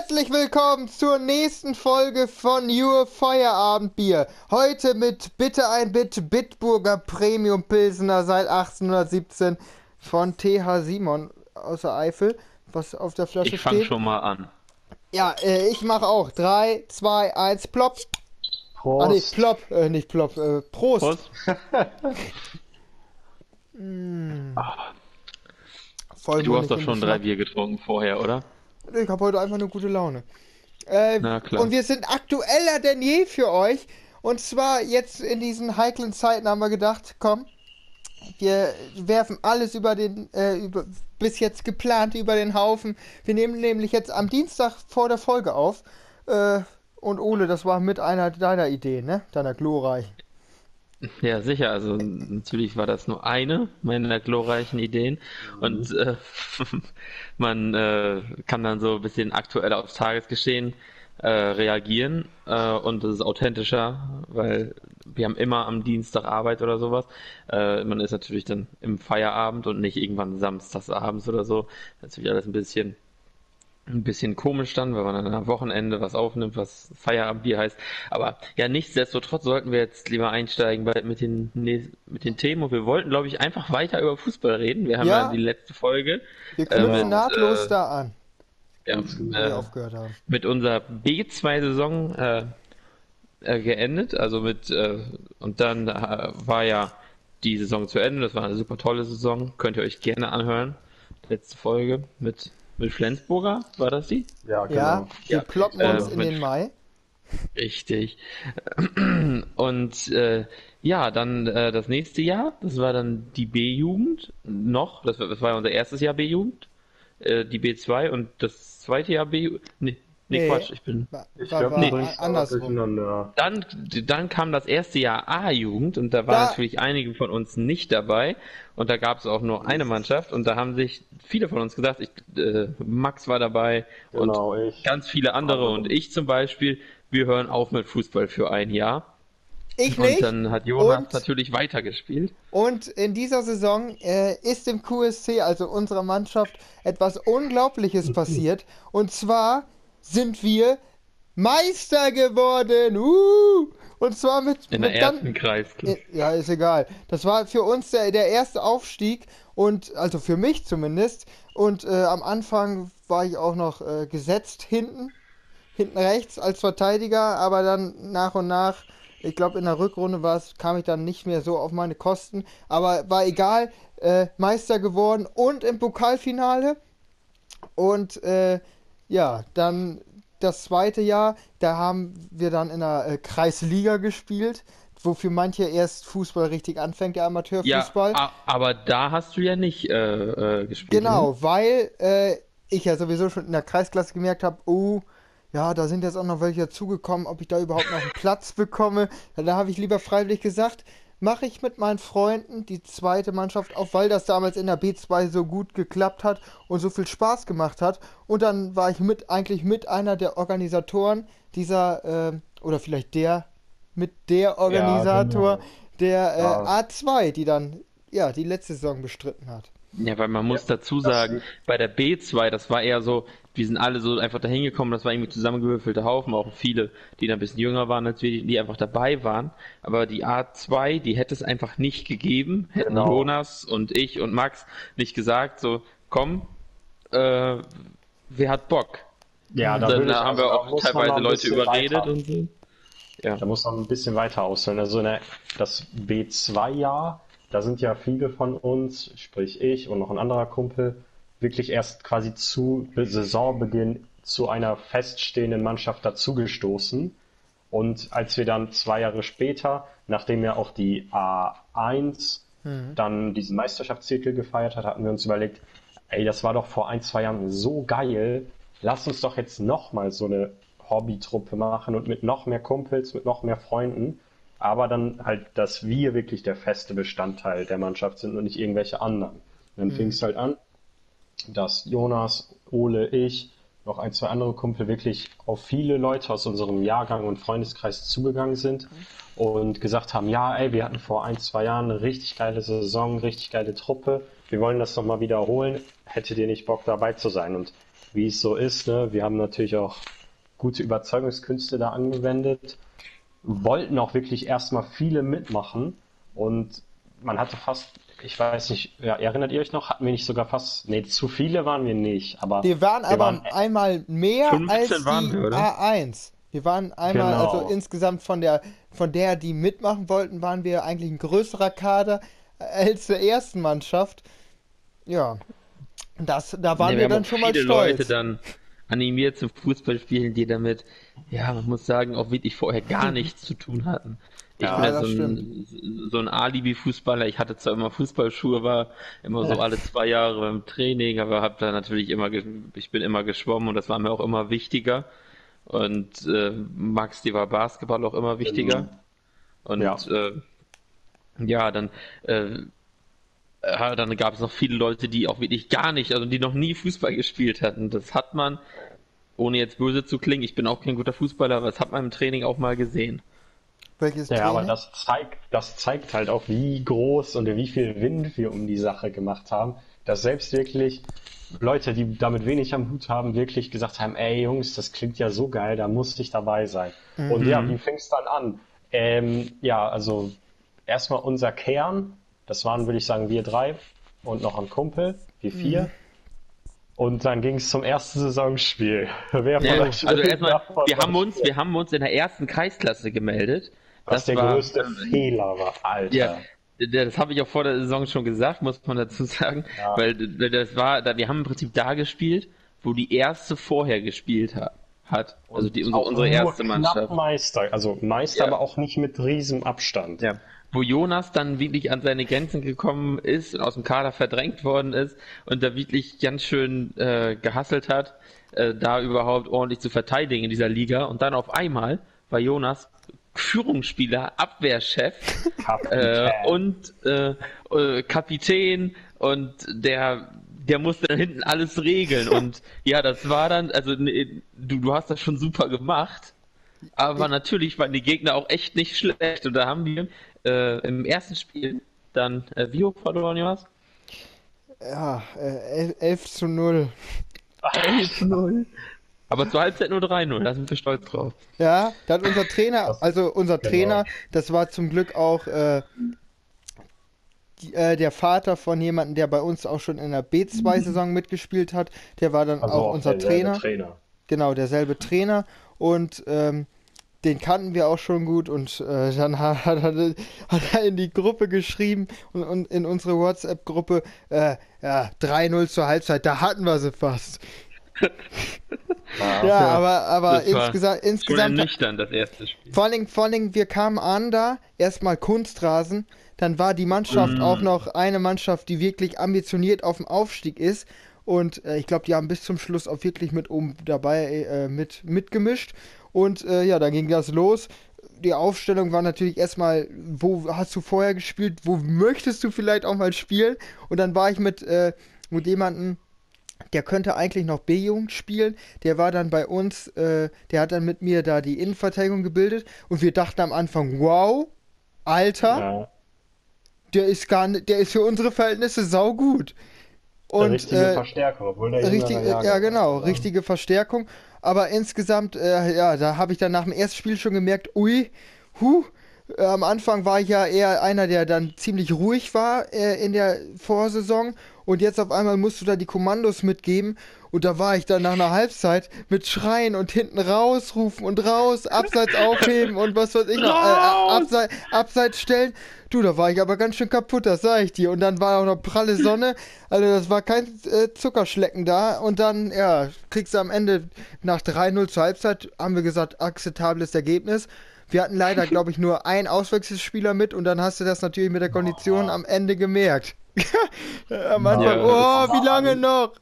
Herzlich willkommen zur nächsten Folge von Your Feierabendbier. Heute mit Bitte ein Bit Bitburger Premium Pilsener seit 1817 von TH Simon aus der Eifel, was auf der Flasche Ich fange steht. schon mal an. Ja, äh, ich mache auch. 3, 2, 1, plopp. Prost. Ah, nee, plopp, äh, nicht plopp, äh, Prost. Prost. Voll Du hast doch schon drei Bier getrunken vorher, oder? Ich habe heute einfach eine gute Laune. Äh, Na klar. Und wir sind aktueller denn je für euch. Und zwar jetzt in diesen heiklen Zeiten haben wir gedacht, komm, wir werfen alles über den, äh, über, bis jetzt geplant über den Haufen. Wir nehmen nämlich jetzt am Dienstag vor der Folge auf. Äh, und Ole, das war mit einer deiner Ideen, ne? Deiner glorreichen. Ja, sicher. Also natürlich war das nur eine meiner glorreichen Ideen. Und äh, man äh, kann dann so ein bisschen aktueller aufs Tagesgeschehen äh, reagieren. Äh, und das ist authentischer, weil wir haben immer am Dienstag Arbeit oder sowas. Äh, man ist natürlich dann im Feierabend und nicht irgendwann samstags abends oder so. Natürlich alles ein bisschen ein bisschen komisch dann, weil man dann am Wochenende was aufnimmt, was Feierabendbier heißt. Aber ja, nichtsdestotrotz sollten wir jetzt lieber einsteigen bei, mit, den, mit den Themen. Und wir wollten, glaube ich, einfach weiter über Fußball reden. Wir haben Ja. ja, die letzte Folge Wir knüpfen mit, nahtlos äh, da an, ja, äh, aufgehört haben. mit unserer B2-Saison äh, äh, geendet. Also mit, äh, und dann äh, war ja die Saison zu Ende. Das war eine super tolle Saison. Könnt ihr euch gerne anhören. Letzte Folge mit, mit Flensburger, war das die? Ja, genau. Ja, wir Ja, ploppen äh, uns in mit- den Mai. Richtig. Und äh, ja, dann äh, das nächste Jahr, das war dann die B-Jugend noch, das war, das war unser erstes Jahr B-Jugend, äh, die B2 und das zweite Jahr B-Jugend, nee, nee, Nee. Quatsch, ich bin, War, Ich war, glaube, auch andersrum. durcheinander. dann, dann kam das erste Jahr A-Jugend und da waren Da- natürlich einige von uns nicht dabei und da gab es auch nur eine Mannschaft und da haben sich viele von uns gesagt, ich, äh, Max war dabei und Genau, ich. ganz viele andere und ich zum Beispiel, wir hören auf mit Fußball für ein Jahr. Ich Und nicht. dann hat Jonas Und- natürlich weitergespielt. Und in dieser Saison äh, ist im QSC, also unserer Mannschaft, etwas Unglaubliches passiert. Und zwar sind wir Meister geworden. Uh! Und zwar mit, In mit der ersten Kreisklasse. ja, ist egal. Das war für uns der, der erste Aufstieg und also für mich zumindest. Und äh, am Anfang war ich auch noch äh, gesetzt hinten, hinten rechts als Verteidiger, aber dann nach und nach, ich glaube in der Rückrunde war es, kam ich dann nicht mehr so auf meine Kosten. Aber war egal, äh, Meister geworden und im Pokalfinale. Und äh, ja, dann das zweite Jahr, da haben wir dann in der äh, Kreisliga gespielt, wofür manche erst Fußball richtig anfängt, der Ja, Amateurfußball. a- aber da hast du ja nicht äh, äh, gespielt. Genau, Ne? weil äh, ich ja sowieso schon in der Kreisklasse gemerkt habe, oh, ja, da sind jetzt auch noch welche dazugekommen, ob ich da überhaupt noch einen Platz bekomme. Ja, da habe ich lieber freiwillig gesagt, mache ich mit meinen Freunden die zweite Mannschaft auf, weil das damals in der B2 so gut geklappt hat und so viel Spaß gemacht hat. Und dann war ich mit eigentlich mit einer der Organisatoren dieser, äh, oder vielleicht der, mit der Organisator genau. der äh, Ja. A2, die dann ja die letzte Saison bestritten hat. Ja, weil man muss dazu sagen, bei der B2, das war eher so, wir sind alle so einfach dahin gekommen, das war irgendwie zusammengewürfelte Haufen, auch viele, die da ein bisschen jünger waren als wir, die einfach dabei waren. Aber die A2, die hätte es einfach nicht gegeben, hätten Genau. Jonas und ich und Max nicht gesagt, so, komm, äh, wer hat Bock? Ja, da, Dann haben also, wir auch teilweise Leute überredet und so. Ja. Da muss man ein bisschen weiter ausholen. Also eine, das B2-Jahr, da sind ja viele von uns, sprich ich und noch ein anderer Kumpel, wirklich erst quasi zu Saisonbeginn zu einer feststehenden Mannschaft dazugestoßen. Und als wir dann zwei Jahre später, nachdem ja auch die A1 dann diesen Meisterschaftstitel gefeiert hat, hatten wir uns überlegt, ey, das war doch vor ein, zwei Jahren so geil. Lass uns doch jetzt nochmal so eine Hobbytruppe machen und mit noch mehr Kumpels, mit noch mehr Freunden. Aber dann halt, dass wir wirklich der feste Bestandteil der Mannschaft sind und nicht irgendwelche anderen. Dann fing es halt an, dass Jonas, Ole, ich, noch ein, zwei andere Kumpel wirklich auf viele Leute aus unserem Jahrgang und Freundeskreis zugegangen sind und gesagt haben, ja, ey, wir hatten vor ein, zwei Jahren eine richtig geile Saison, richtig geile Truppe, wir wollen das nochmal wiederholen, hättet ihr nicht Bock dabei zu sein? Und wie es so ist. Ne? Wir haben natürlich auch gute Überzeugungskünste da angewendet, wollten auch wirklich erstmal viele mitmachen und man hatte fast, ich weiß nicht, ja, erinnert ihr euch noch, hatten wir nicht sogar fast, nee, zu viele waren wir nicht, aber wir waren wir aber waren- einmal mehr 15 als die wir, oder? A1. Wir waren einmal, Genau. also insgesamt von der, von der, die mitmachen wollten, waren wir eigentlich ein größerer Kader als der ersten Mannschaft. Ja, das, da waren Nee, wir haben dann schon mal viele stolz. Leute dann animiert zum Fußballspielen, die damit, ja, man muss sagen, auch wirklich vorher gar nichts zu tun hatten. Ich Ja, bin ja so ein, so ein Alibi-Fußballer. Ich hatte zwar immer Fußballschuhe, war immer so alle zwei Jahre beim Training, aber habe da natürlich immer, ich bin immer geschwommen und das war mir auch immer wichtiger. Und äh, Max, die war Basketball auch immer wichtiger. Und Ja. äh, ja, dann äh, dann gab es noch viele Leute, die auch wirklich gar nicht, also die noch nie Fußball gespielt hatten. Das hat man, ohne jetzt böse zu klingen, ich bin auch kein guter Fußballer, aber das hat man im Training auch mal gesehen. Welches Ja, aber Training? das zeigt, das zeigt halt auch, wie groß und wie viel Wind wir um die Sache gemacht haben, dass selbst wirklich Leute, die damit wenig am Hut haben, wirklich gesagt haben, ey Jungs, das klingt ja so geil, da muss ich dabei sein. Und ja, wie fing es dann an? Ähm, ja, also erstmal unser Kern, das waren, würde ich sagen, wir drei und noch ein Kumpel, wir vier. Und dann ging es zum ersten Saisonspiel. Wer von Ja, euch also erstmal, wir haben uns, wir haben uns in der ersten Kreisklasse gemeldet. Was der größte Fehler war, Alter. Ja, das habe ich auch vor der Saison schon gesagt, muss man dazu sagen, Ja. weil das war, wir haben im Prinzip da gespielt, wo die erste vorher gespielt hat, hat. also die unsere, Auch unsere erste Mannschaft. Meister, also Meister, Ja. aber auch nicht mit riesem Abstand. Ja. Wo Jonas dann wirklich an seine Grenzen gekommen ist und aus dem Kader verdrängt worden ist und da wirklich ganz schön äh, gehasselt hat, äh, da überhaupt ordentlich zu verteidigen in dieser Liga. Und dann auf einmal war Jonas Führungsspieler, Abwehrchef äh, und äh, äh, Kapitän und der der musste dann hinten alles regeln und ja, das war dann, also nee, du, du hast das schon super gemacht, aber natürlich waren die Gegner auch echt nicht schlecht und da haben wir äh, im ersten Spiel dann äh, Vio verloren, Jonas? Ja, äh, el- 11 zu 0. 11-0. Aber zur Halbzeit nur 3-0, da sind wir stolz drauf. Ja, da hat unser Trainer, also unser Genau. Trainer, das war zum Glück auch äh, die, äh, der Vater von jemandem, der bei uns auch schon in der B2-Saison mitgespielt hat. Der war dann Also auch unser derselbe Trainer. Trainer. Genau, derselbe Trainer. Und ähm, den kannten wir auch schon gut. Und äh, dann hat, hat, er- hat er in die Gruppe geschrieben und, und in unsere WhatsApp-Gruppe, äh, ja, 3-0 zur Halbzeit, da hatten wir sie fast. Ja. Ja, aber, aber Das war insgesa Schon insgesamt ernüchternd, das erste Spiel. Vor allen, Dingen, vor allen Dingen, wir kamen an da, erstmal Kunstrasen, dann war die Mannschaft Mhm. auch noch eine Mannschaft, die wirklich ambitioniert auf dem Aufstieg ist. Und äh, ich glaube, die haben bis zum Schluss auch wirklich mit oben dabei äh, mit, mitgemischt. Und äh, ja, dann ging das los. Die Aufstellung war natürlich erstmal, wo hast du vorher gespielt, wo möchtest du vielleicht auch mal spielen? Und dann war ich mit, äh, mit jemandem, der könnte eigentlich noch B-Jugend spielen. Der war dann bei uns, äh, der hat dann mit mir da die Innenverteidigung gebildet. Und wir dachten am Anfang, wow, Alter, Ja. der ist gar nicht, der ist für unsere Verhältnisse saugut. Und richtige äh, Verstärker, obwohl der richtig, Jahrgang ja genau, ist. richtige Verstärkung. Aber insgesamt, äh, ja, da habe ich dann nach dem ersten Spiel schon gemerkt, ui, hu, äh, am Anfang war ich ja eher einer, der dann ziemlich ruhig war äh, in der Vorsaison. Und jetzt auf einmal musst du da die Kommandos mitgeben. Und da war ich dann nach einer Halbzeit mit Schreien und hinten rausrufen und raus, abseits aufheben und was weiß ich noch, äh, abseits, abseits stellen. Du, da war ich aber ganz schön kaputt, das sag ich dir. Und dann war auch noch pralle Sonne. Also das war kein äh, Zuckerschlecken da. Und dann, ja, kriegst du am Ende nach 3-0 zur Halbzeit, haben wir gesagt, akzeptables Ergebnis. Wir hatten leider, glaube ich, nur einen Auswechselspieler mit und dann hast du das natürlich mit der Kondition am Ende gemerkt. am Anfang, Ja, oh, wie lange noch?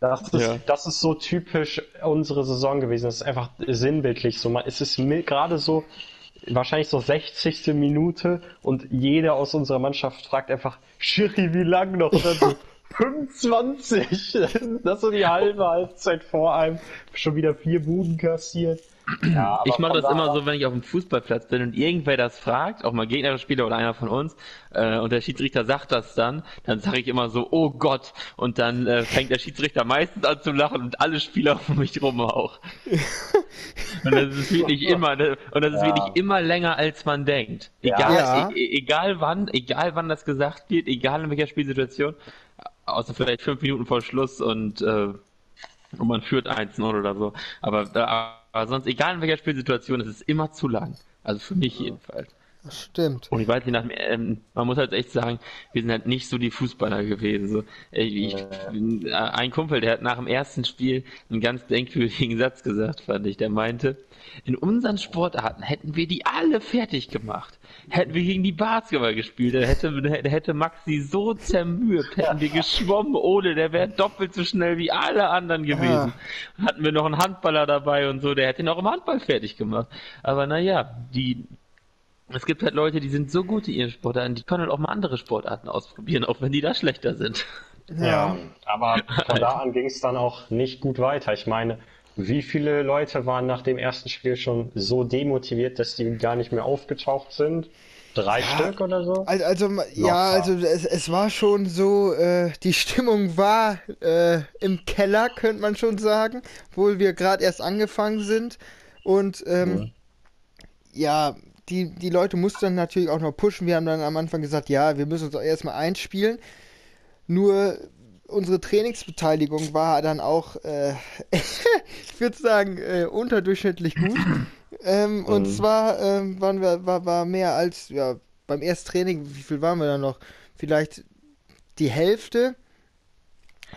Das ist, Ja. das ist so typisch unsere Saison gewesen. Das ist einfach sinnbildlich so. Man- Es ist gerade so, wahrscheinlich so 60. Minute und jeder aus unserer Mannschaft fragt einfach, Schiri, wie lang noch? Und dann so, 25. Das ist so die halbe Halbzeit vor einem. Schon wieder vier Buden kassiert. Ja, ich mache das immer so, wenn ich auf dem Fußballplatz bin und irgendwer das fragt, auch mal Gegnerspieler oder einer von uns, äh, und der Schiedsrichter sagt das dann, dann sage ich immer so, oh Gott, und dann äh, fängt der Schiedsrichter meistens an zu lachen und alle Spieler um mich rum auch. und das ist wirklich immer, ne, und das ist ja. wirklich immer länger als man denkt. Egal, ja. e egal wann, egal wann das gesagt wird, egal in welcher Spielsituation, außer vielleicht fünf Minuten vor Schluss und äh, und man führt 1-0 oder so. Aber, aber sonst, egal in welcher Spielsituation, es ist immer zu lang. Also für mich jedenfalls. Das stimmt. Und ich weiß nicht, nach, ähm, man muss halt echt sagen, wir sind halt nicht so die Fußballer gewesen. So, ich, äh, ein Kumpel, der hat nach dem ersten Spiel einen ganz denkwürdigen Satz gesagt, fand ich. Der meinte, in unseren Sportarten hätten wir die alle fertig gemacht. Hätten wir gegen die Basketball gespielt, dann hätte, hätte Max sie so zermürbt. Hätten wir geschwommen ohne, der wäre doppelt so schnell wie alle anderen gewesen. Ja. Hatten wir noch einen Handballer dabei und so, der hätte ihn auch im Handball fertig gemacht. Aber naja, die, es gibt halt Leute, die sind so gut in ihren Sportarten, die können halt auch mal andere Sportarten ausprobieren, auch wenn die da schlechter sind. Ja, ja aber von da an ging es dann auch nicht gut weiter. Ich meine, wie viele Leute waren nach dem ersten Spiel schon so demotiviert, dass die gar nicht mehr aufgetaucht sind? Drei ja, Stück oder so? Also, also ja, also es, es war schon so, äh, die Stimmung war äh, im Keller, könnte man schon sagen, obwohl wir gerade erst angefangen sind. Und ähm, mhm. ja, die, die Leute mussten dann natürlich auch noch pushen. Wir haben dann am Anfang gesagt, ja, wir müssen uns auch erstmal einspielen. Nur unsere Trainingsbeteiligung war dann auch, äh, ich würde sagen, äh, unterdurchschnittlich gut. ähm, mhm. Und zwar ähm, waren wir, war, war mehr als, ja, beim ersten Training, wie viel waren wir da noch? Vielleicht die Hälfte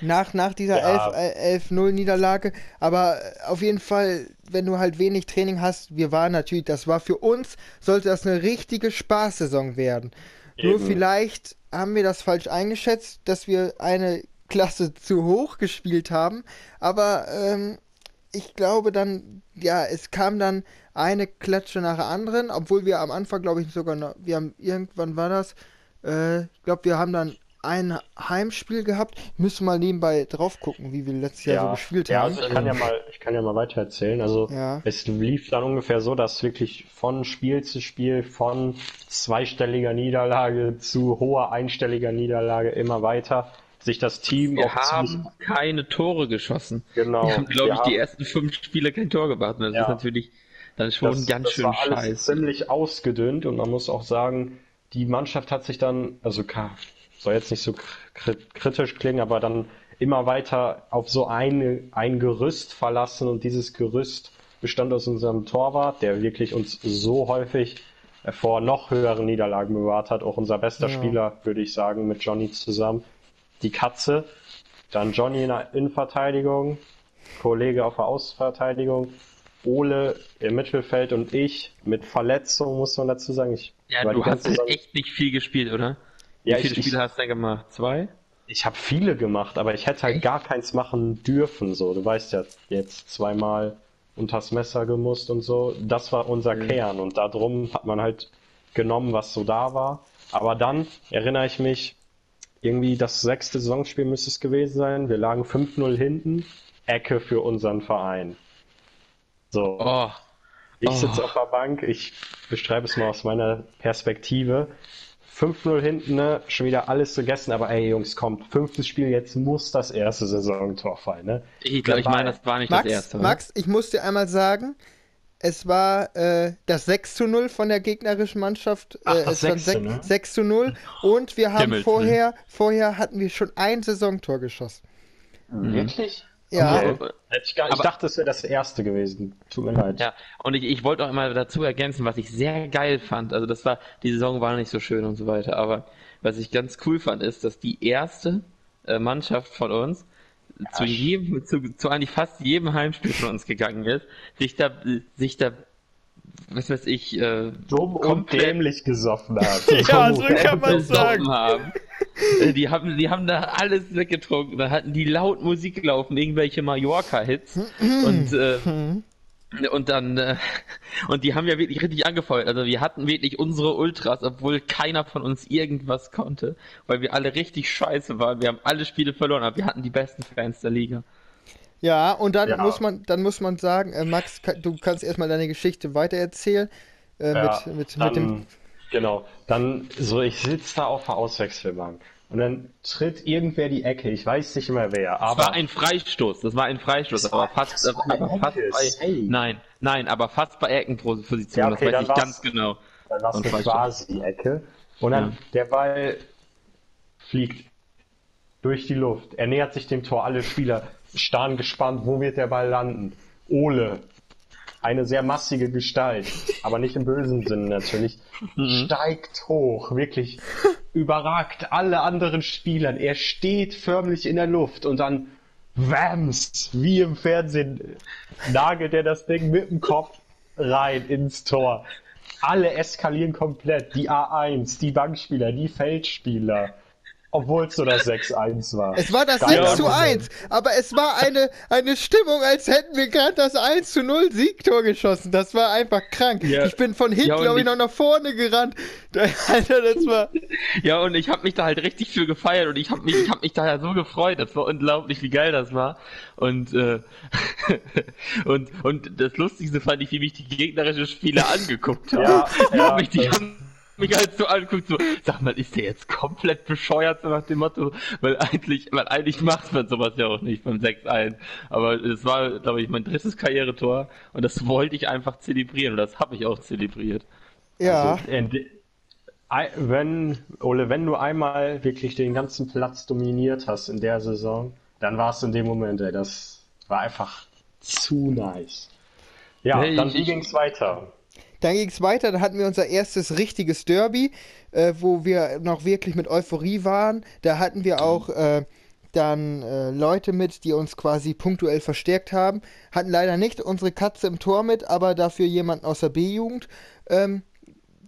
nach, nach dieser ja. 11-0-Niederlage. Aber auf jeden Fall, wenn du halt wenig Training hast, wir waren natürlich, das war für uns, sollte das eine richtige Spaßsaison werden. Eben. Nur vielleicht haben wir das falsch eingeschätzt, dass wir eine Klasse zu hoch gespielt haben. Aber ähm, ich glaube dann, ja, es kam dann eine Klatsche nach der anderen, obwohl wir am Anfang, glaube ich, sogar noch, wir haben irgendwann war das, äh, ich glaube, wir haben dann ein Heimspiel gehabt. Müssen mal nebenbei drauf gucken, wie wir letztes Jahr ja, so gespielt ja, haben. Also ich kann ja mal, ich kann ja mal weiter erzählen. Also ja. es lief dann ungefähr so, dass wirklich von Spiel zu Spiel, von zweistelliger Niederlage zu hoher einstelliger Niederlage immer weiter sich das Team wir haben keine Tore geschossen. Genau. Wir haben, glaube ich, haben... die ersten fünf Spiele kein Tor gemacht. Das ja. ist natürlich dann schon das, ganz das schön war alles scheiße. ziemlich ausgedünnt und man muss auch sagen, die Mannschaft hat sich dann, also soll jetzt nicht so kritisch klingen, aber dann immer weiter auf so eine, ein Gerüst verlassen und dieses Gerüst bestand aus unserem Torwart, der wirklich uns so häufig vor noch höheren Niederlagen bewahrt hat. Auch unser bester ja. Spieler, würde ich sagen, mit Johnny zusammen. Die Katze, dann Johnny in der Innenverteidigung, Kollege auf der Außenverteidigung, Ole im Mittelfeld und ich mit Verletzung, muss man dazu sagen. Ich ja, du hast echt nicht viel gespielt, oder? Wie ja, viele ich, Spiele hast du denn gemacht? Zwei? Ich habe viele gemacht, aber ich hätte halt gar keins machen dürfen. So, du weißt ja, jetzt zweimal unters Messer gemusst und so. Das war unser mhm. Kern und darum hat man halt genommen, was so da war. Aber dann erinnere ich mich, irgendwie das sechste Saisonspiel müsste es gewesen sein. Wir lagen 5-0 hinten. Ecke für unseren Verein. So. Oh. Ich sitze oh. auf der Bank, ich beschreibe es mal aus meiner Perspektive. 5-0 hinten, ne? schon wieder alles gegessen, aber ey Jungs, kommt, fünftes Spiel, jetzt muss das erste Saisontor fallen, ne? Ich glaube, ich meine, das war nicht Max, das erste. Max, ich muss dir einmal sagen, es war äh, das 6 zu 0 von der gegnerischen Mannschaft. Ach, äh, es 6, 6, ne? 6 zu 0. Und wir haben vorher, vorher hatten wir schon ein Saisontor geschossen. Mhm. Wirklich? Ja. Okay. Ich, gar, ich dachte, es wäre das erste gewesen. Tut mir leid. Ja, und ich, ich wollte auch immer dazu ergänzen, was ich sehr geil fand. Also das war, die Saison war nicht so schön und so weiter, aber was ich ganz cool fand, ist, dass die erste äh, Mannschaft von uns zu jedem, zu, zu eigentlich fast jedem Heimspiel von uns gegangen ist, sich da, sich da, was weiß ich, äh, dumm und dämlich gesoffen hat. ja, so kann man sagen. Haben. Äh, die haben, die haben da alles weggetrunken, da hatten die laut Musik gelaufen, irgendwelche Mallorca-Hits und, äh, und dann, äh, und die haben ja wirklich richtig angefeuert. Also wir hatten wirklich unsere Ultras, obwohl keiner von uns irgendwas konnte, weil wir alle richtig scheiße waren. Wir haben alle Spiele verloren, aber wir hatten die besten Fans der Liga. Ja, und dann Ja. muss man, dann muss man sagen, äh, Max, du kannst erstmal deine Geschichte weitererzählen. Äh, Ja, mit, mit, dann, mit dem. genau. Dann so, ich sitze da auf der Auswechselbank und dann tritt irgendwer die Ecke. Ich weiß nicht mehr wer, Das aber war ein Freistoß, das war ein Freistoß, Das aber fast, das aber fast bei, nein, nein, aber fast bei Eckenposition, Ja, okay, das weiß ich ganz genau. dann war es quasi die Ecke. Und dann Ja. der Ball fliegt durch die Luft. Er nähert sich dem Tor. Alle Spieler starren gespannt, wo wird der Ball landen. Ole, eine sehr massige Gestalt, aber nicht im bösen Sinne natürlich, Mhm. steigt hoch, wirklich überragt alle anderen Spielern. Er steht förmlich in der Luft und dann Wams, wie im Fernsehen, nagelt er das Ding mit dem Kopf rein ins Tor. Alle eskalieren komplett. Die A1, die Bankspieler, die Feldspieler. Obwohl es nur das 6-1 war. Es war das Geiler 6 zu Moment. 1, aber es war eine, eine Stimmung, als hätten wir gerade das 1 zu 0 Siegtor geschossen. Das war einfach krank. Ja. Ich bin von hinten, Ja, glaube ich, noch nach vorne gerannt. Alter, das war. Ja, und ich habe mich da halt richtig für gefeiert und ich habe mich, ich hab mich da ja so gefreut. Das war unglaublich, wie geil das war. Und, äh, und, und das Lustigste fand ich, wie mich die gegnerischen Spieler angeguckt haben. Ja, ja, mich, die haben mich halt so angeguckt, so, sag mal, ist der jetzt komplett bescheuert, so nach dem Motto, weil eigentlich, weil eigentlich macht man sowas ja auch nicht beim 6-1. Aber es war, glaube ich, mein drittes Karrieretor und das wollte ich einfach zelebrieren und das habe ich auch zelebriert. Ja, Also, wenn, Ole, wenn du einmal wirklich den ganzen Platz dominiert hast in der Saison, dann war es in dem Moment, ey, das war einfach zu nice. Ja, Nee, dann ich- wie ich- ging's weiter? Dann ging es weiter. Dann hatten wir unser erstes richtiges Derby, äh, wo wir noch wirklich mit Euphorie waren. Da hatten wir auch äh, dann äh, Leute mit, die uns quasi punktuell verstärkt haben. Hatten leider nicht unsere Katze im Tor mit, aber dafür jemanden aus der B-Jugend. Ähm,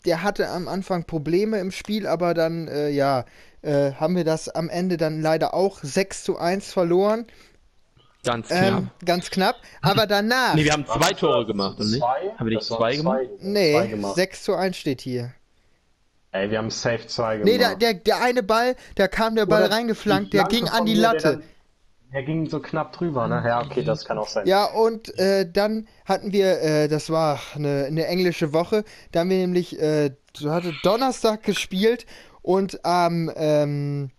der hatte am Anfang Probleme im Spiel, aber dann, äh, ja, äh, haben wir das am Ende dann leider auch 6 zu 1 verloren. Ganz klar. Ähm, ganz knapp. Aber danach. Nee, wir haben zwei Tore gemacht, oder nicht? Zwei? Haben wir nicht zwei gemacht? zwei nee, gemacht. 6 zu 1 steht hier. Ey, wir haben safe zwei gemacht. Nee, der, der, der eine Ball, da kam der Ball Oder reingeflankt, der ging an die mir, der Latte. dann- Der ging so knapp drüber, ne? Ja, okay, das kann auch sein. Ja, und äh, dann hatten wir, äh, das war eine, eine englische Woche, da haben wir nämlich, äh, du hatte Donnerstag gespielt und am, ähm,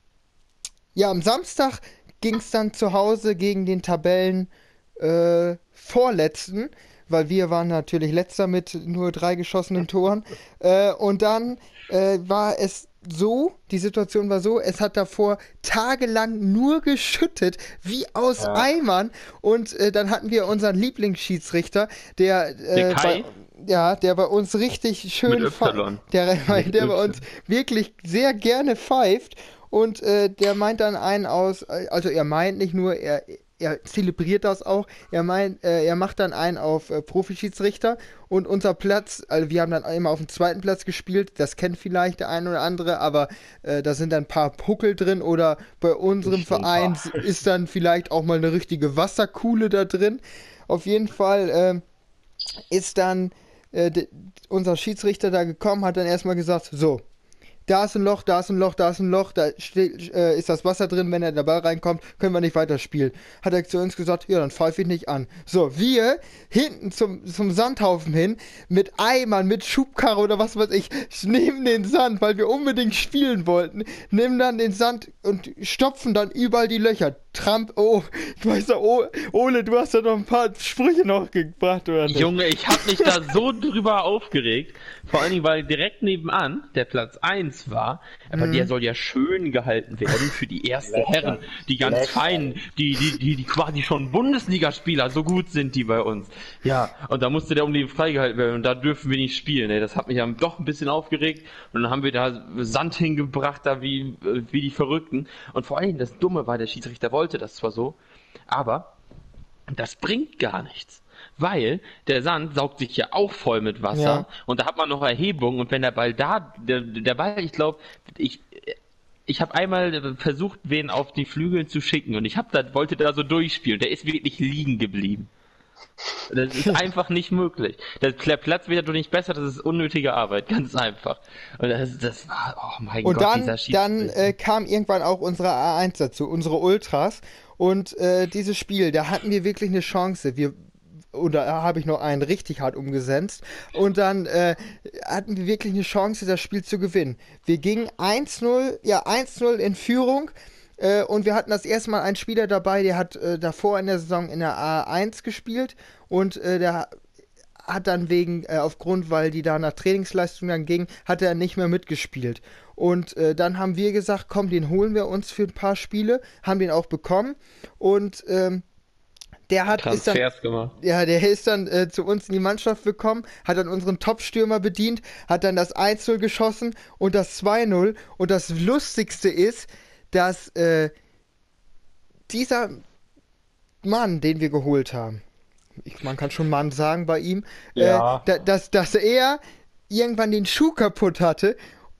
ja, am Samstag ging es dann zu Hause gegen den Tabellen äh, Vorletzten, weil wir waren natürlich letzter mit nur drei geschossenen Toren. Äh, und dann äh, war es so, die Situation war so, es hat davor tagelang nur geschüttet, wie aus Ja. Eimern. Und äh, dann hatten wir unseren Lieblingsschiedsrichter, der, äh, Der bei, ja, der bei uns richtig schön der, der bei uns wirklich sehr gerne pfeift. Und äh, der meint dann einen aus, äh, also er meint nicht nur, er, er zelebriert das auch, er meint, äh, er macht dann einen auf äh, Profischiedsrichter und unser Platz, also wir haben dann immer auf dem zweiten Platz gespielt, das kennt vielleicht der eine oder andere, aber äh, da sind dann ein paar Puckel drin oder bei unserem Verein ist dann vielleicht auch mal eine richtige Wasserkuhle da drin. Auf jeden Fall ähm, ist dann äh, unser Schiedsrichter da gekommen, hat dann erstmal gesagt, so, da ist ein Loch, da ist ein Loch, da ist ein Loch, da äh, ist das Wasser drin, wenn er der Ball reinkommt, können wir nicht weiterspielen. Hat er zu uns gesagt, ja, dann pfeife ich nicht an. So, wir hinten zum, zum Sandhaufen hin, mit Eimern, mit Schubkarre oder was weiß ich, nehmen den Sand, weil wir unbedingt spielen wollten, nehmen dann den Sand und stopfen dann überall die Löcher. Trump, oh, ich weiß ja, oh, Ole, du hast ja noch ein paar Sprüche noch gebracht, oder nicht? Junge, ich hab mich da so drüber aufgeregt. Vor allen Dingen, weil direkt nebenan der Platz 1 war. Aber Mhm. der soll ja schön gehalten werden für die ersten. Herren, die ganz Lecker. feinen, die, die, die, die quasi schon Bundesligaspieler, so gut sind die bei uns. Ja, und da musste der um die freigehalten werden und da dürfen wir nicht spielen. Ey. Das hat mich dann doch ein bisschen aufgeregt. Und dann haben wir da Sand hingebracht, da wie, wie die Verrückten. Und vor allen Dingen das Dumme war, der Schiedsrichter wollte das zwar so, aber das bringt gar nichts. Weil der Sand saugt sich ja auch voll mit Wasser Ja. und da hat man noch Erhebung und wenn der Ball da, der, der Ball, ich glaube, ich, ich habe einmal versucht, wen auf die Flügel zu schicken und ich hab da, wollte da so durchspielen. Der ist wirklich liegen geblieben. Das ist einfach nicht möglich. Der Platz wird dadurch nicht besser, das ist unnötige Arbeit, ganz einfach. Und das, das war, oh mein Und Gott, dann, dieser dann Schiedsrichter. äh, kam irgendwann auch unsere A1 dazu, unsere Ultras. Und äh, dieses Spiel, da hatten wir wirklich eine Chance. Wir oder da habe ich noch einen richtig hart umgesetzt. Und dann äh, hatten wir wirklich eine Chance, das Spiel zu gewinnen. Wir gingen 1-0, ja, 1-0 in Führung. Äh, und wir hatten das erste Mal einen Spieler dabei, der hat äh, davor in der Saison in der A1 gespielt. Und äh, der hat dann wegen, äh, aufgrund, weil die da nach Trainingsleistung dann ging, hat er nicht mehr mitgespielt. Und äh, dann haben wir gesagt, komm, den holen wir uns für ein paar Spiele, haben den auch bekommen. Und ähm, der hat ist dann, Transfers gemacht. ja, der ist dann äh, zu uns in die Mannschaft gekommen, hat dann unseren Top-Stürmer bedient, hat dann das 1-0 geschossen und das 2-0. Und das Lustigste ist, dass äh, dieser Mann, den wir geholt haben, ich, man kann schon Mann sagen bei ihm, Ja. äh, da, dass, dass er irgendwann den Schuh kaputt hatte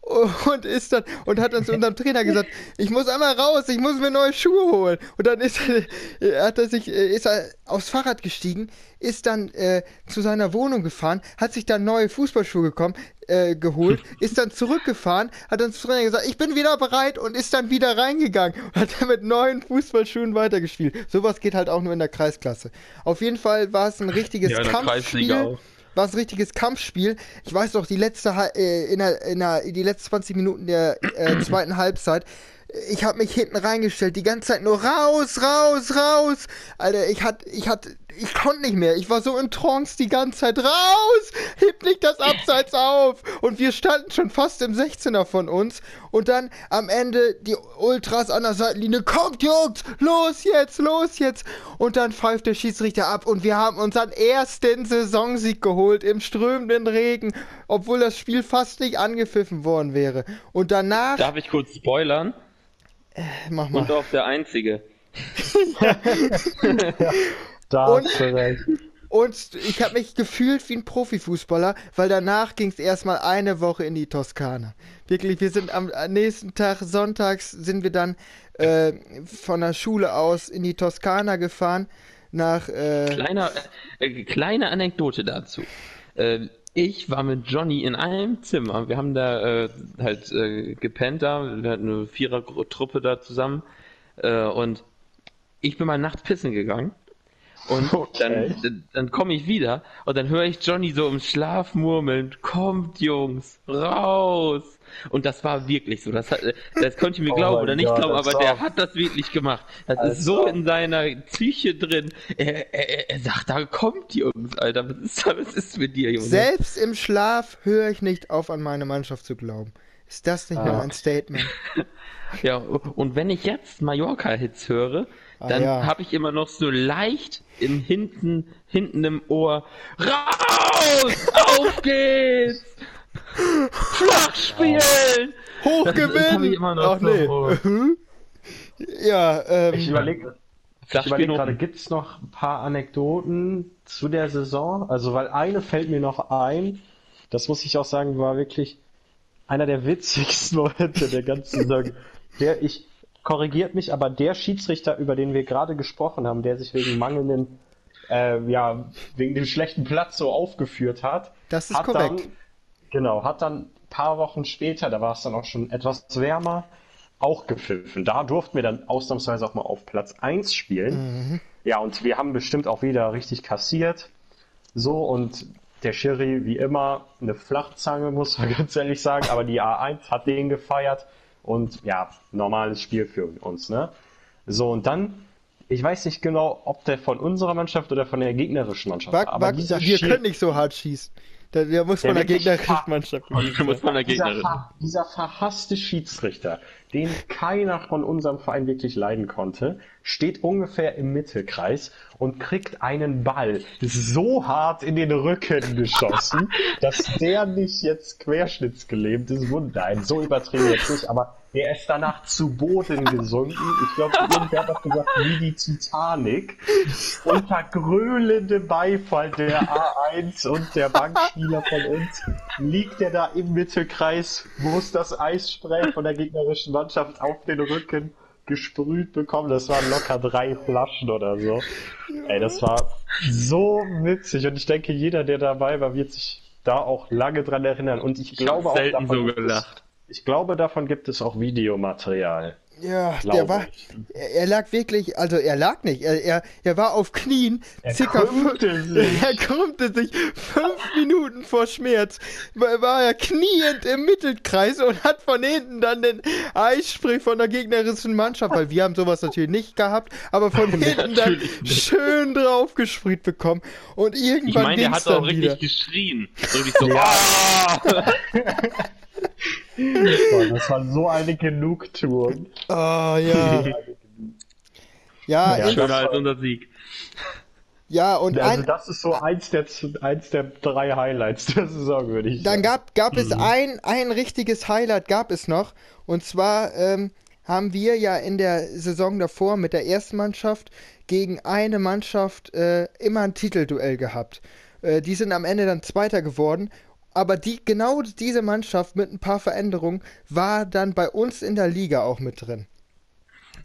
und ist dann und hat dann zu unserem Trainer gesagt, ich muss einmal raus, ich muss mir neue Schuhe holen. Und dann ist er, äh, hat er sich, äh, ist er aufs Fahrrad gestiegen, ist dann äh, zu seiner Wohnung gefahren, hat sich dann neue Fußballschuhe gekommen, äh, geholt, ist dann zurückgefahren, hat dann zum Trainer gesagt, ich bin wieder bereit und ist dann wieder reingegangen und hat dann mit neuen Fußballschuhen weitergespielt. Sowas geht halt auch nur in der Kreisklasse. Auf jeden Fall war es ein richtiges Ja, Kampfspiel. War es ein richtiges Kampfspiel. Ich weiß noch, die letzte äh, in der, in der, die letzten 20 Minuten der äh, zweiten Halbzeit. Ich habe mich hinten reingestellt, die ganze Zeit nur raus, raus, raus. Alter, ich hatte, ich hatte, ich konnte nicht mehr. Ich war so in Trance die ganze Zeit. Raus! Heb nicht das Abseits auf! Und wir standen schon fast im 16er von uns. Und dann am Ende die Ultras an der Seitenlinie. Kommt, Jungs! Los jetzt, los jetzt! Und dann pfeift der Schiedsrichter ab und wir haben unseren ersten Saisonsieg geholt im strömenden Regen, obwohl das Spiel fast nicht angepfiffen worden wäre. Und danach. Darf ich kurz spoilern? mach mal. Und auch der Einzige. Da Und- hast du recht. Und ich habe mich gefühlt wie ein Profifußballer, weil danach ging es erstmal eine Woche in die Toskana. Wirklich, wir sind am nächsten Tag, sonntags, sind wir dann äh, von der Schule aus in die Toskana gefahren. Nach, äh, Kleiner, äh, kleine Anekdote dazu. Äh, ich war mit Johnny in einem Zimmer. Wir haben da äh, halt äh, gepennt da. Wir hatten eine Vierer-Truppe da zusammen. Äh, und ich bin mal nachts pissen gegangen. Und Okay. dann, dann komme ich wieder und dann höre ich Johnny so im Schlaf murmeln, kommt Jungs, raus. Und das war wirklich so. Das, hat, das könnt ihr mir Oh glauben oder nicht Gott, glauben, aber der hat das wirklich gemacht. Das Als ist so ob. in seiner Psyche drin. Er, er, er sagt, da kommt Jungs, Alter. Was ist, was ist mit dir, Junge? selbst im Schlaf höre ich nicht auf, an meine Mannschaft zu glauben. Ist das nicht mal Ah. ein Statement? Ja, und wenn ich jetzt Mallorca-Hits höre, Ah, dann ja. habe ich immer noch so leicht im hinten, hinten im Ohr, raus, auf geht's, flach spielen. Hochgewinnen! Ach nee. so. ja, ähm, Ich überlege überleg gerade, gibt es noch ein paar Anekdoten zu der Saison? Also, weil eine fällt mir noch ein, das muss ich auch sagen, war wirklich einer der witzigsten Momente der ganzen Saison. Der ich, korrigiert mich, aber der Schiedsrichter, über den wir gerade gesprochen haben, der sich wegen mangelnden, äh, ja, wegen dem schlechten Platz so aufgeführt hat, Das ist hat korrekt. Dann, genau, hat dann ein paar Wochen später, da war es dann auch schon etwas wärmer, auch gepfiffen. Da durften wir dann ausnahmsweise auch mal auf Platz 1 spielen. Ja, und wir haben bestimmt auch wieder richtig kassiert. So, und der Schiri, wie immer, eine Flachzange, muss man ganz ehrlich sagen, aber die A1 hat den gefeiert. Und ja, normales Spiel für uns, ne? So, und dann, ich weiß nicht genau, ob der von unserer Mannschaft oder von der gegnerischen Mannschaft war, aber dieser wir Schiri- können nicht so hart schießen. Der, der muss Der von der wirklich gegnerischen Mannschaft. Da muss der dieser, Gegnerin. ver dieser verhasste Schiedsrichter, den keiner von unserem Verein wirklich leiden konnte, steht ungefähr im Mittelkreis und kriegt einen Ball so hart in den Rücken geschossen, dass der nicht jetzt querschnittsgelähmt ist. Nein, so übertrieben jetzt nicht, aber der ist danach zu Boden gesunken. Ich glaube, irgendwer hat doch gesagt, wie die Titanic. Unter gröhlendem Beifall der A1 und der Bankspieler von uns liegt er da im Mittelkreis, muss das Eisspray von der gegnerischen Mannschaft auf den Rücken, gesprüht bekommen. Das waren locker drei Flaschen oder so. Ey, das war so witzig. Und ich denke, jeder, der dabei war, wird sich da auch lange dran erinnern. Und ich, Ich glaube auch selten davon so gelacht. Ich glaube, davon gibt es auch Videomaterial. Ja, Glaube der war, ich. er, er lag wirklich, also er lag nicht, er, er, er war auf Knien, Er circa krümmte sich. er krümmte sich fünf Minuten vor Schmerz, war, war er kniend im Mittelkreis und hat von hinten dann den Eisspray von der gegnerischen Mannschaft, weil wir haben sowas natürlich nicht gehabt, aber von hinten dann schön draufgesprüht bekommen und Ich irgendwann meine, der hat auch dann richtig wieder. geschrien. So! Boah, Das war so eine Genugtuung. Ah, ja. Ja, Ja, in, Schöner als unser Sieg. ja, und Also ein, das ist so eins der, eins der drei Highlights der Saison, würde ich Dann sagen. gab, gab es Mhm. ein, ein richtiges Highlight, gab es noch. Und zwar ähm, haben wir ja in der Saison davor mit der ersten Mannschaft gegen eine Mannschaft äh, immer ein Titelduell gehabt. Äh, die sind am Ende dann Zweiter geworden. Aber die, genau diese Mannschaft mit ein paar Veränderungen war dann bei uns in der Liga auch mit drin.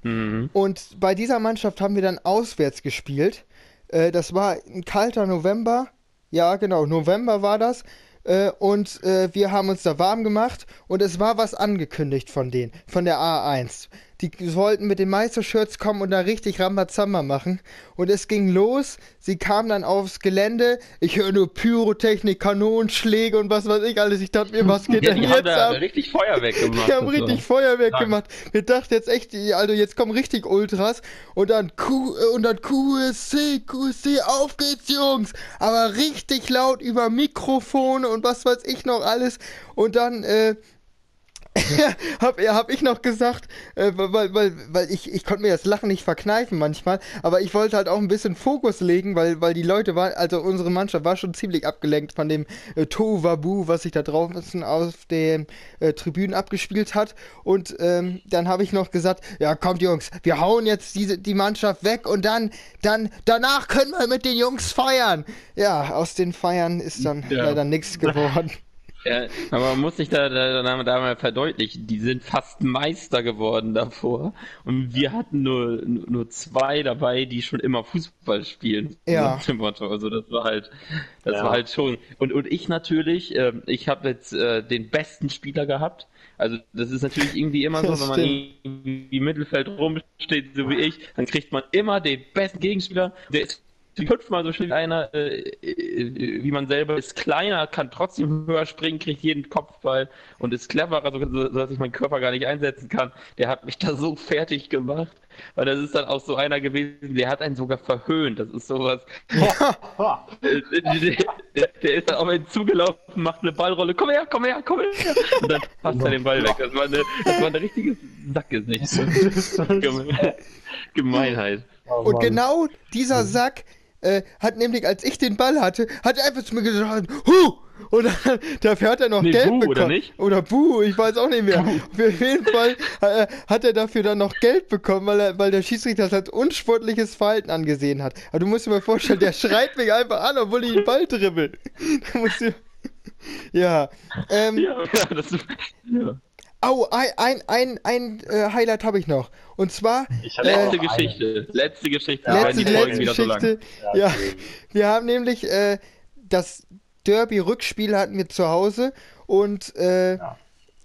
Mhm. Und bei dieser Mannschaft haben wir dann auswärts gespielt. Äh, das war ein kalter November. Ja, genau, November war das. Äh, und äh, wir haben uns da warm gemacht und es war was angekündigt von denen, von der A1. Die sollten mit den Meistershirts kommen und da richtig Rambazamba machen. Und es ging los. Sie kamen dann aufs Gelände. Ich höre nur Pyrotechnik, Kanonenschläge und was weiß ich alles. Ich dachte mir, was geht Ja, denn die haben jetzt ab? richtig Feuerwerk gemacht. Die haben und so. richtig Feuerwerk Stark. gemacht. Wir dachten jetzt echt, also jetzt kommen richtig Ultras und dann Q äh, und dann QSC, QSC, auf geht's Jungs! Aber richtig laut über Mikrofone und was weiß ich noch alles. Und dann äh, hab, hab ich noch gesagt, äh, weil, weil, weil ich, ich konnte mir das Lachen nicht verkneifen manchmal, aber ich wollte halt auch ein bisschen Fokus legen, weil, weil die Leute waren, also unsere Mannschaft war schon ziemlich abgelenkt von dem äh, Tohuwabu, was sich da draußen auf den äh, Tribünen abgespielt hat. Und ähm, dann habe ich noch gesagt, ja kommt Jungs, wir hauen jetzt diese, die Mannschaft weg und dann, dann, danach können wir mit den Jungs feiern. Ja, aus den Feiern ist dann Ja. leider nichts geworden. Ja, aber man muss sich da, da, da, da mal verdeutlichen, die sind fast Meister geworden davor und wir hatten nur, nur zwei dabei, die schon immer Fußball spielen. Ja. Nach dem Motto. Also das war halt, das Ja. war halt schon. Und, und ich natürlich, ähm, ich habe jetzt äh, den besten Spieler gehabt. Also das ist natürlich irgendwie immer so, wenn man irgendwie im Mittelfeld rumsteht, so wie ich, dann kriegt man immer den besten Gegenspieler. Der ist fünfmal so schnell wie einer, äh, äh, wie man selber ist kleiner, kann trotzdem höher springen, kriegt jeden Kopfball und ist cleverer, so, so dass ich meinen Körper gar nicht einsetzen kann. Der hat mich da so fertig gemacht. Weil das ist dann auch so einer gewesen, der hat einen sogar verhöhnt. Das ist sowas. Äh, Der, der ist dann auf einen zugelaufen, macht eine Ballrolle. Komm her, komm her, komm her. Und dann passt er den Ball weg. Das war eine, das war eine richtige Sackgesicht. Geme- Gemeinheit. Oh Und genau dieser Sack äh, hat nämlich, als ich den Ball hatte, hat er einfach zu mir gesagt, Hu! Und dann, dafür hat er noch Nee, Geld Buh, bekommen. oder nicht? Oder Buh, ich weiß auch nicht mehr. Auf jeden Fall äh, hat er dafür dann noch Geld bekommen, weil, er, weil der Schiedsrichter das als unsportliches Verhalten angesehen hat. Aber du musst dir mal vorstellen, der schreit mich einfach an, obwohl ich den Ball dribbel. Ja. Ähm, Ja, ja, das ja. Au, ein, ein, ein, ein äh, Highlight habe ich noch. Und zwar Äh, Letzte eine. Geschichte. Letzte Geschichte. Ja, letzte, die Folgen letzte wieder so lang. Geschichte. Ja, wir haben nämlich äh, das Derby-Rückspiel hatten wir zu Hause und äh, Ja.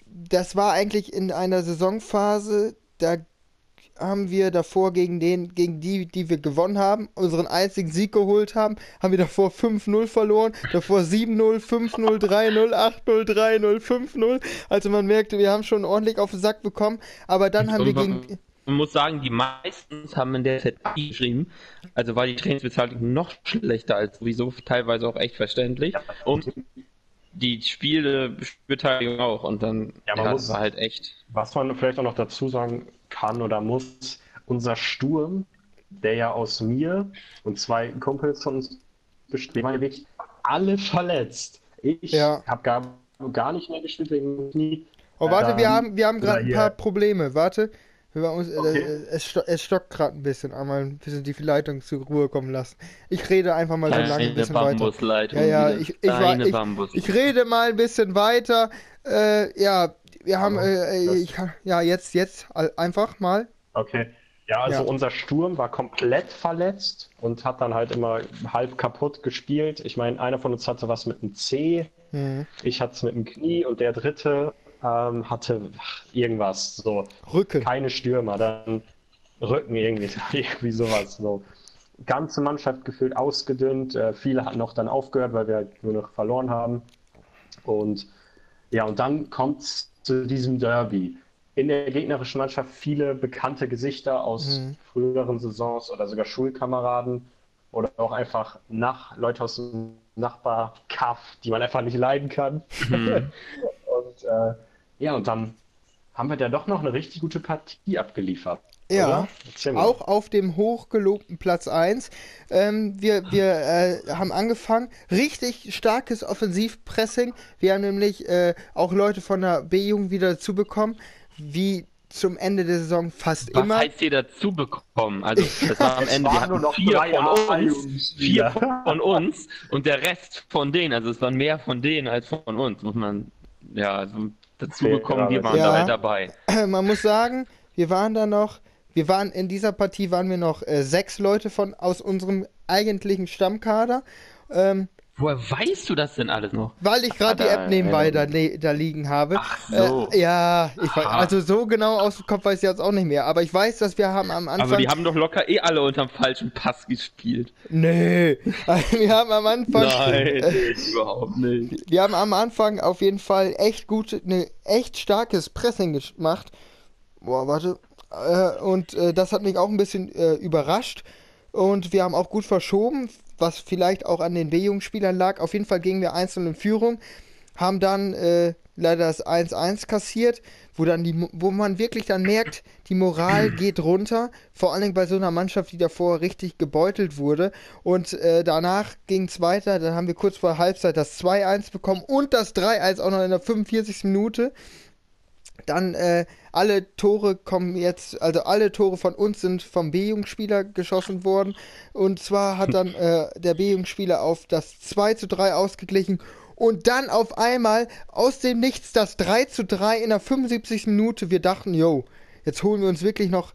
das war eigentlich in einer Saisonphase, da haben wir davor gegen den, gegen die, die wir gewonnen haben, unseren einzigen Sieg geholt haben, haben wir davor 5-0 verloren, davor 7-0, 5-0, 3-0, 8-0, 3-0, 5-0. Also man merkte, wir haben schon ordentlich auf den Sack bekommen, aber dann haben wir gegen, Man muss sagen, die meisten haben in der Zeit geschrieben. Also war die Trainingsbezahlung noch schlechter als sowieso, teilweise auch echt verständlich. Und die Spielbeteiligung auch. Und dann Ja, man ja, muss- war halt echt. Was man vielleicht auch noch dazu sagen kann oder muss, unser Sturm, der ja aus mir und zwei Kumpels von uns besteht, waren wirklich alle verletzt. Ich Ja. habe gar, gar nicht mehr gespielt wegen Knie. Oh, warte, wir Ähm, haben, wir haben gerade ein paar Probleme. Warte. Wir uns, Okay. äh, es, sto es stockt gerade ein bisschen. Einmal ein bisschen die Leitung zur Ruhe kommen lassen. Ich rede einfach mal so lange ein bisschen weiter. Ja, ja, ich, ich, war, ich, ich rede mal ein bisschen weiter. Äh, ja, wir haben, äh, das- ich, ja, jetzt, jetzt einfach mal. Okay. Ja, also Ja. unser Sturm war komplett verletzt und hat dann halt immer halb kaputt gespielt. Ich meine, einer von uns hatte was mit dem C, Mhm. ich hatte es mit dem Knie und der dritte ähm, hatte irgendwas. So, Rücken. keine Stürmer, dann Rücken irgendwie, irgendwie sowas. So. Ganze Mannschaft gefühlt ausgedünnt. Äh, viele hatten auch dann aufgehört, weil wir halt nur noch verloren haben. Und ja, und dann kommt es zu diesem Derby. In der gegnerischen Mannschaft viele bekannte Gesichter aus Mhm. früheren Saisons oder sogar Schulkameraden oder auch einfach nach Leute aus dem Nachbarkaff, die man einfach nicht leiden kann. Mhm. Und äh, ja, und dann haben wir da doch noch eine richtig gute Partie abgeliefert. Ja, auch auf dem hochgelobten Platz 1. Ähm, wir wir äh, haben angefangen, richtig starkes Offensivpressing. Wir haben nämlich äh, auch Leute von der B-Jugend wieder dazu bekommen, wie zum Ende der Saison fast Was immer. heißt ihr dazu bekommen? Also, das war am Es Ende, wir waren nur hatten noch vier von uns, vier von uns und der Rest von denen. Also, es waren mehr von denen als von uns, muss man, ja, also dazu bekommen, wir ja, waren ja. da halt dabei. Man muss sagen, wir waren da noch, wir waren in dieser Partie waren wir noch äh, sechs Leute von aus unserem eigentlichen Stammkader. Ähm, Woher weißt du das denn alles noch? Weil ich gerade die App nebenbei ähm. da, da liegen habe. Ach so. Äh, ja, ich weiß, also so genau aus dem Kopf weiß ich jetzt auch nicht mehr. Aber ich weiß, dass wir haben am Anfang. Aber die haben doch locker eh alle unterm falschen Pass gespielt. nee, wir haben am Anfang. überhaupt nicht. Wir haben am Anfang auf jeden Fall echt gut, ne, echt starkes Pressing gemacht. Boah, warte. Äh, und äh, das hat mich auch ein bisschen äh, überrascht. Und wir haben auch gut verschoben, was vielleicht auch an den B-Jugendspielern lag. Auf jeden Fall gingen wir einzeln in Führung, haben dann äh, leider das 1-1 kassiert, wo dann die, wo man wirklich dann merkt, die Moral geht runter. Vor allen Dingen bei so einer Mannschaft, die davor richtig gebeutelt wurde. Und äh, danach ging es weiter. Dann haben wir kurz vor Halbzeit das 2-1 bekommen und das 3-1 auch noch in der 45. Minute. Dann äh, alle Tore kommen jetzt, also alle Tore von uns sind vom B-Jugendspieler geschossen worden. Und zwar hat dann äh, der B-Jugendspieler auf das 2 zu 3 ausgeglichen. Und dann auf einmal aus dem Nichts das 3 zu 3 in der 75. Minute. Wir dachten, yo, jetzt holen wir uns wirklich noch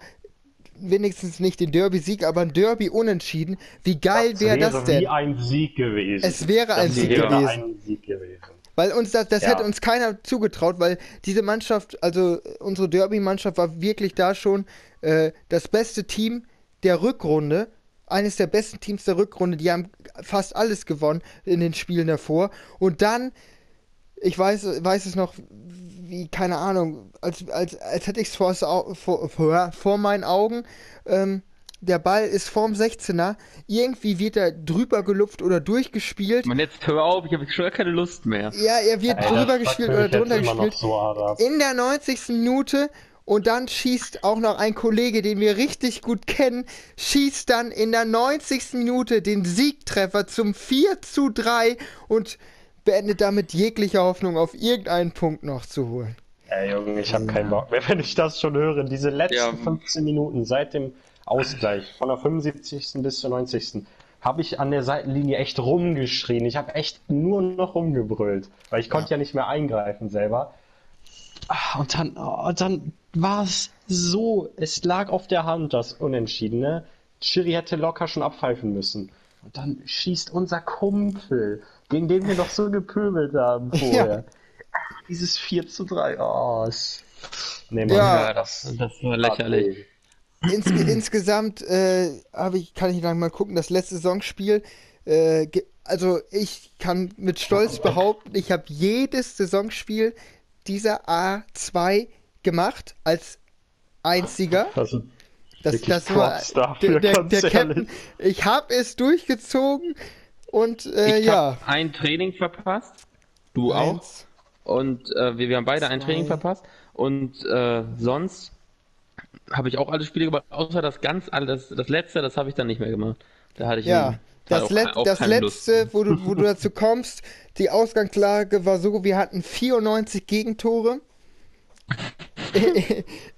wenigstens nicht den Derby-Sieg, aber ein Derby unentschieden. Wie geil wäre das wäre denn? wie ein Sieg gewesen. Es wäre ein Sieg wäre gewesen. ein Sieg gewesen. Weil uns das, das Ja. hätte uns keiner zugetraut, weil diese Mannschaft, also unsere Derby-Mannschaft war wirklich da schon äh, das beste Team der Rückrunde. Eines der besten Teams der Rückrunde. Die haben fast alles gewonnen in den Spielen davor. Und dann, ich weiß, weiß es noch, wie, keine Ahnung, als, als, als hätte ich es vor, vor, vor, vor meinen Augen. Ähm, der Ball ist vorm 16er. Irgendwie wird er drüber gelupft oder durchgespielt. Man, jetzt hör auf, ich habe schon keine Lust mehr. Ja, er wird Ey, drüber gespielt oder drunter gespielt. So. In der 90. Minute und dann schießt auch noch ein Kollege, den wir richtig gut kennen, schießt dann in der 90. Minute den Siegtreffer zum 4 zu 3 und beendet damit jegliche Hoffnung auf irgendeinen Punkt noch zu holen. Ey, Junge, ich habe keinen Bock mehr, wenn ich das schon höre. Diese letzten Ja. 15 Minuten seit dem Ausgleich von der 75. bis zur 90. habe ich an der Seitenlinie echt rumgeschrien. Ich habe echt nur noch rumgebrüllt, weil ich konnte ja nicht mehr eingreifen selber. Ah, Und dann, oh, dann war es so, es lag auf der Hand, das Unentschiedene. Schiri hätte locker schon abpfeifen müssen. Und dann schießt unser Kumpel, gegen den wir doch so gepöbelt haben vorher. Ach, Dieses 4 zu 3, oh. Nee, Mann. Ja. Ja, das, das war lächerlich. Ins, insgesamt äh, habe ich, kann ich dann mal gucken, das letzte Saisonspiel. Äh, also ich kann mit Stolz behaupten, ich habe jedes Saisonspiel dieser A2 gemacht als einziger. Also, Das, das war dafür, der, der, der Captain. Ich habe es durchgezogen und äh, ich ja. habe ein Training verpasst. Du auch. Eins. Und äh, wir, wir haben beide ein Zwei. Training verpasst. Und äh, sonst habe ich auch alle Spiele gemacht, außer das ganz, das, das letzte, das habe ich dann nicht mehr gemacht. Da hatte ich Ja, das, auch- Let auch das Lust. letzte, wo du, wo du dazu kommst, die Ausgangslage war so, wir hatten 94 Gegentore.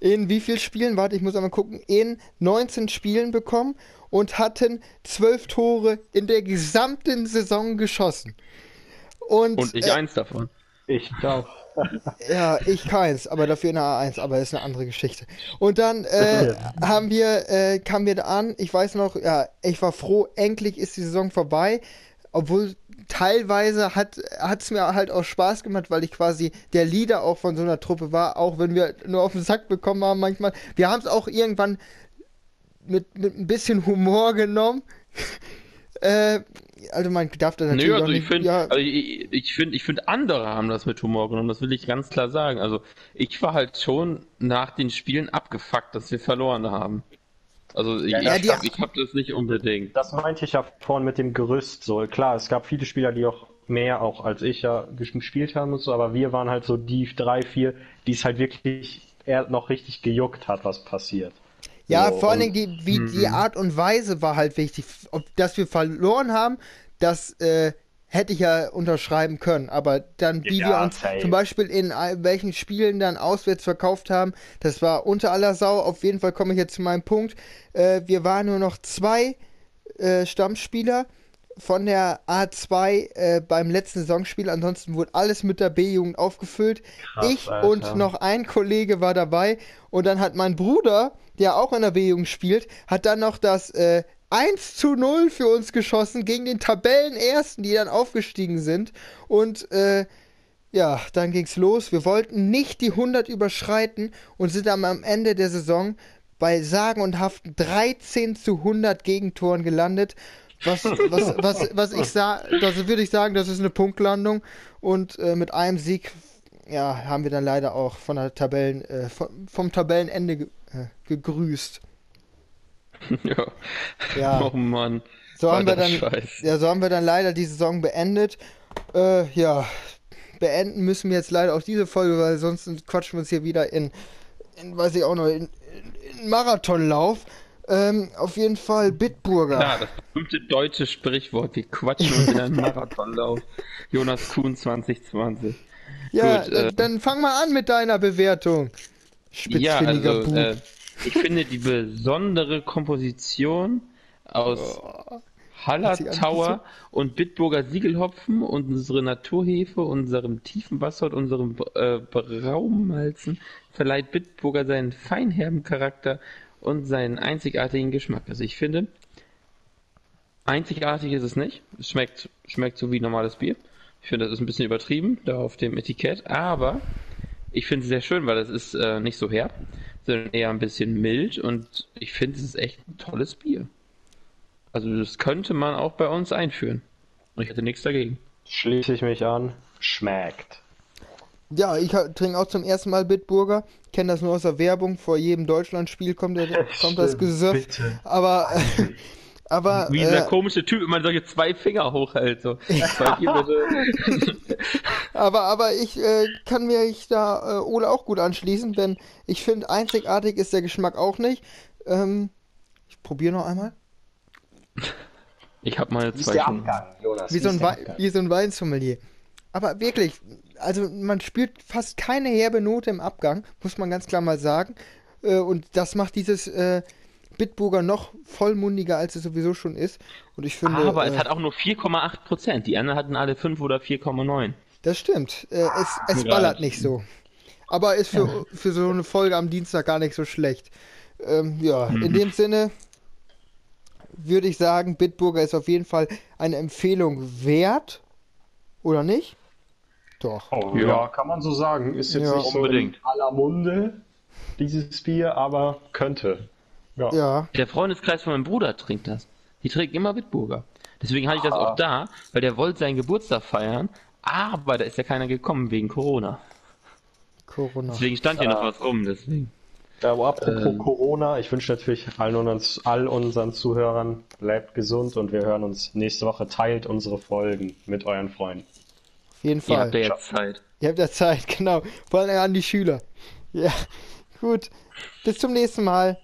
In wie vielen Spielen? Warte, ich muss einmal gucken. In 19 Spielen bekommen und hatten 12 Tore in der gesamten Saison geschossen. Und, Und ich äh, eins davon. Ich auch. Ja, ich keins, aber dafür in der A1, aber das ist eine andere Geschichte. Und dann äh, haben wir, äh, kamen wir da an, ich weiß noch, ja, ich war froh, endlich ist die Saison vorbei, obwohl teilweise hat es mir halt auch Spaß gemacht, weil ich quasi der Leader auch von so einer Truppe war, auch wenn wir nur auf den Sack bekommen haben manchmal. Wir haben es auch irgendwann mit, mit ein bisschen Humor genommen. Äh, also man darf das natürlich Nö, also auch ich nicht, finde, ja, also ich, ich finde, ich finde, andere haben das mit Humor genommen. Das will ich ganz klar sagen. Also ich war halt schon nach den Spielen abgefuckt, dass wir verloren haben. Also ich, Ja, ich, die- hab, ich hab das nicht unbedingt. Das meinte ich ja vorhin mit dem Gerüst so. Klar, es gab viele Spieler, die auch mehr auch als ich ja gespielt haben und so, aber wir waren halt so die drei, vier, die es halt wirklich eher noch richtig gejuckt hat, was passiert. Ja, So, vor allen Dingen die, wie, die Art und Weise war halt wichtig. Ob, dass wir verloren haben, das äh, hätte ich ja unterschreiben können. Aber dann, wie Ja, wir uns safe. zum Beispiel in welchen Spielen dann auswärts verkauft haben, das war unter aller Sau. Auf jeden Fall komme ich jetzt zu meinem Punkt. Äh, wir waren nur noch zwei äh, Stammspieler von der A2 äh, beim letzten Saisonspiel. Ansonsten wurde alles mit der B-Jugend aufgefüllt. Krass, ich Alter. und noch ein Kollege war dabei. Und dann hat mein Bruder, der auch in der B-Jugend spielt, hat dann noch das äh, 1 zu 0 für uns geschossen gegen den Tabellenersten, die dann aufgestiegen sind. Und äh, ja, dann ging's los. Wir wollten nicht die 100 überschreiten und sind dann am Ende der Saison bei sagenhaften 13 zu 100 Gegentoren gelandet. Was, was, was, was ich sage, das würde ich sagen, das ist eine Punktlandung. Und äh, mit einem Sieg, ja, haben wir dann leider auch von der Tabellen, äh, vom, vom Tabellenende ge äh, gegrüßt. ja. Ja. Oh Mann. So haben wir dann, Scheiß. ja, so haben wir dann leider die Saison beendet. Äh, ja, beenden müssen wir jetzt leider auch diese Folge, weil sonst quatschen wir uns hier wieder in, in weiß ich auch noch, in, in, in Marathonlauf. Ähm, auf jeden Fall Bitburger. Klar, das berühmte deutsche Sprichwort. Wir quatschen uns in einen Marathonlauf. Jonas Kuhn 2020. ja, gut, dann, äh, dann fang mal an mit deiner Bewertung. Ja, Spitzfindiger also Bub. äh, ich finde die besondere Komposition aus Haller Hat sich alles Tower und Bitburger Siegelhopfen und unsere Naturhefe, unserem tiefen Wasser und unserem äh, Braumalzen verleiht Bitburger seinen feinherben Charakter und seinen einzigartigen Geschmack. Also ich finde, einzigartig ist es nicht. Es schmeckt, schmeckt so wie normales Bier. Ich finde, das ist ein bisschen übertrieben, da auf dem Etikett, aber ich finde es sehr schön, weil es ist äh, nicht so herb, sondern eher ein bisschen mild und ich finde, es ist echt ein tolles Bier. Also das könnte man auch bei uns einführen. Und ich hätte nichts dagegen. Schließe ich mich an. Schmeckt. Ja, ich trinke auch zum ersten Mal Bitburger. Kenne das nur aus der Werbung. Vor jedem Deutschlandspiel kommt, der, kommt das Gesöff. Aber, aber Wie dieser äh, komische Typ immer solche zwei Finger hochhält. So. Aber, aber ich äh, kann mir ich da äh, Ole auch gut anschließen, denn ich finde, einzigartig ist der Geschmack auch nicht. Ähm, ich probiere noch einmal. Ich habe ist zwei. Abgang, Jonas? Wie so, ein wie so ein Weinsommelier. Aber wirklich, also man spürt fast keine herbe Note im Abgang, muss man ganz klar mal sagen. Äh, und das macht dieses äh, Bitburger noch vollmundiger, als es sowieso schon ist. Und ich finde, Aber äh, es hat auch nur 4,8 Prozent. Die anderen hatten alle 5 oder 4,9. das stimmt. Äh, es es Ja. ballert nicht so. Aber ist für, für so eine Folge am Dienstag gar nicht so schlecht. Ähm, ja, Mhm. in dem Sinne würde ich sagen, Bitburger ist auf jeden Fall eine Empfehlung wert. Oder nicht? Doch. Oh, Ja. ja. kann man so sagen. Ist jetzt Ja. nicht so Unbedingt. in aller Munde, dieses Bier, aber könnte. Ja. Ja. Der Freundeskreis von meinem Bruder trinkt das. Die trinken immer Bitburger. Deswegen hatte ich das Ah. auch da, weil der wollte seinen Geburtstag feiern, aber da ist ja keiner gekommen wegen Corona. Corona. Deswegen stand hier Ah. noch was rum, deswegen. Ja, aber apropos Ähm. Corona, ich wünsche natürlich allen unseren, all unseren Zuhörern, bleibt gesund und wir hören uns nächste Woche. Teilt unsere Folgen mit euren Freunden. Jeden Ihr Fall. habt ja jetzt Zeit. Ihr habt ja Zeit, genau. Vor allem an die Schüler. Ja, gut. Bis zum nächsten Mal.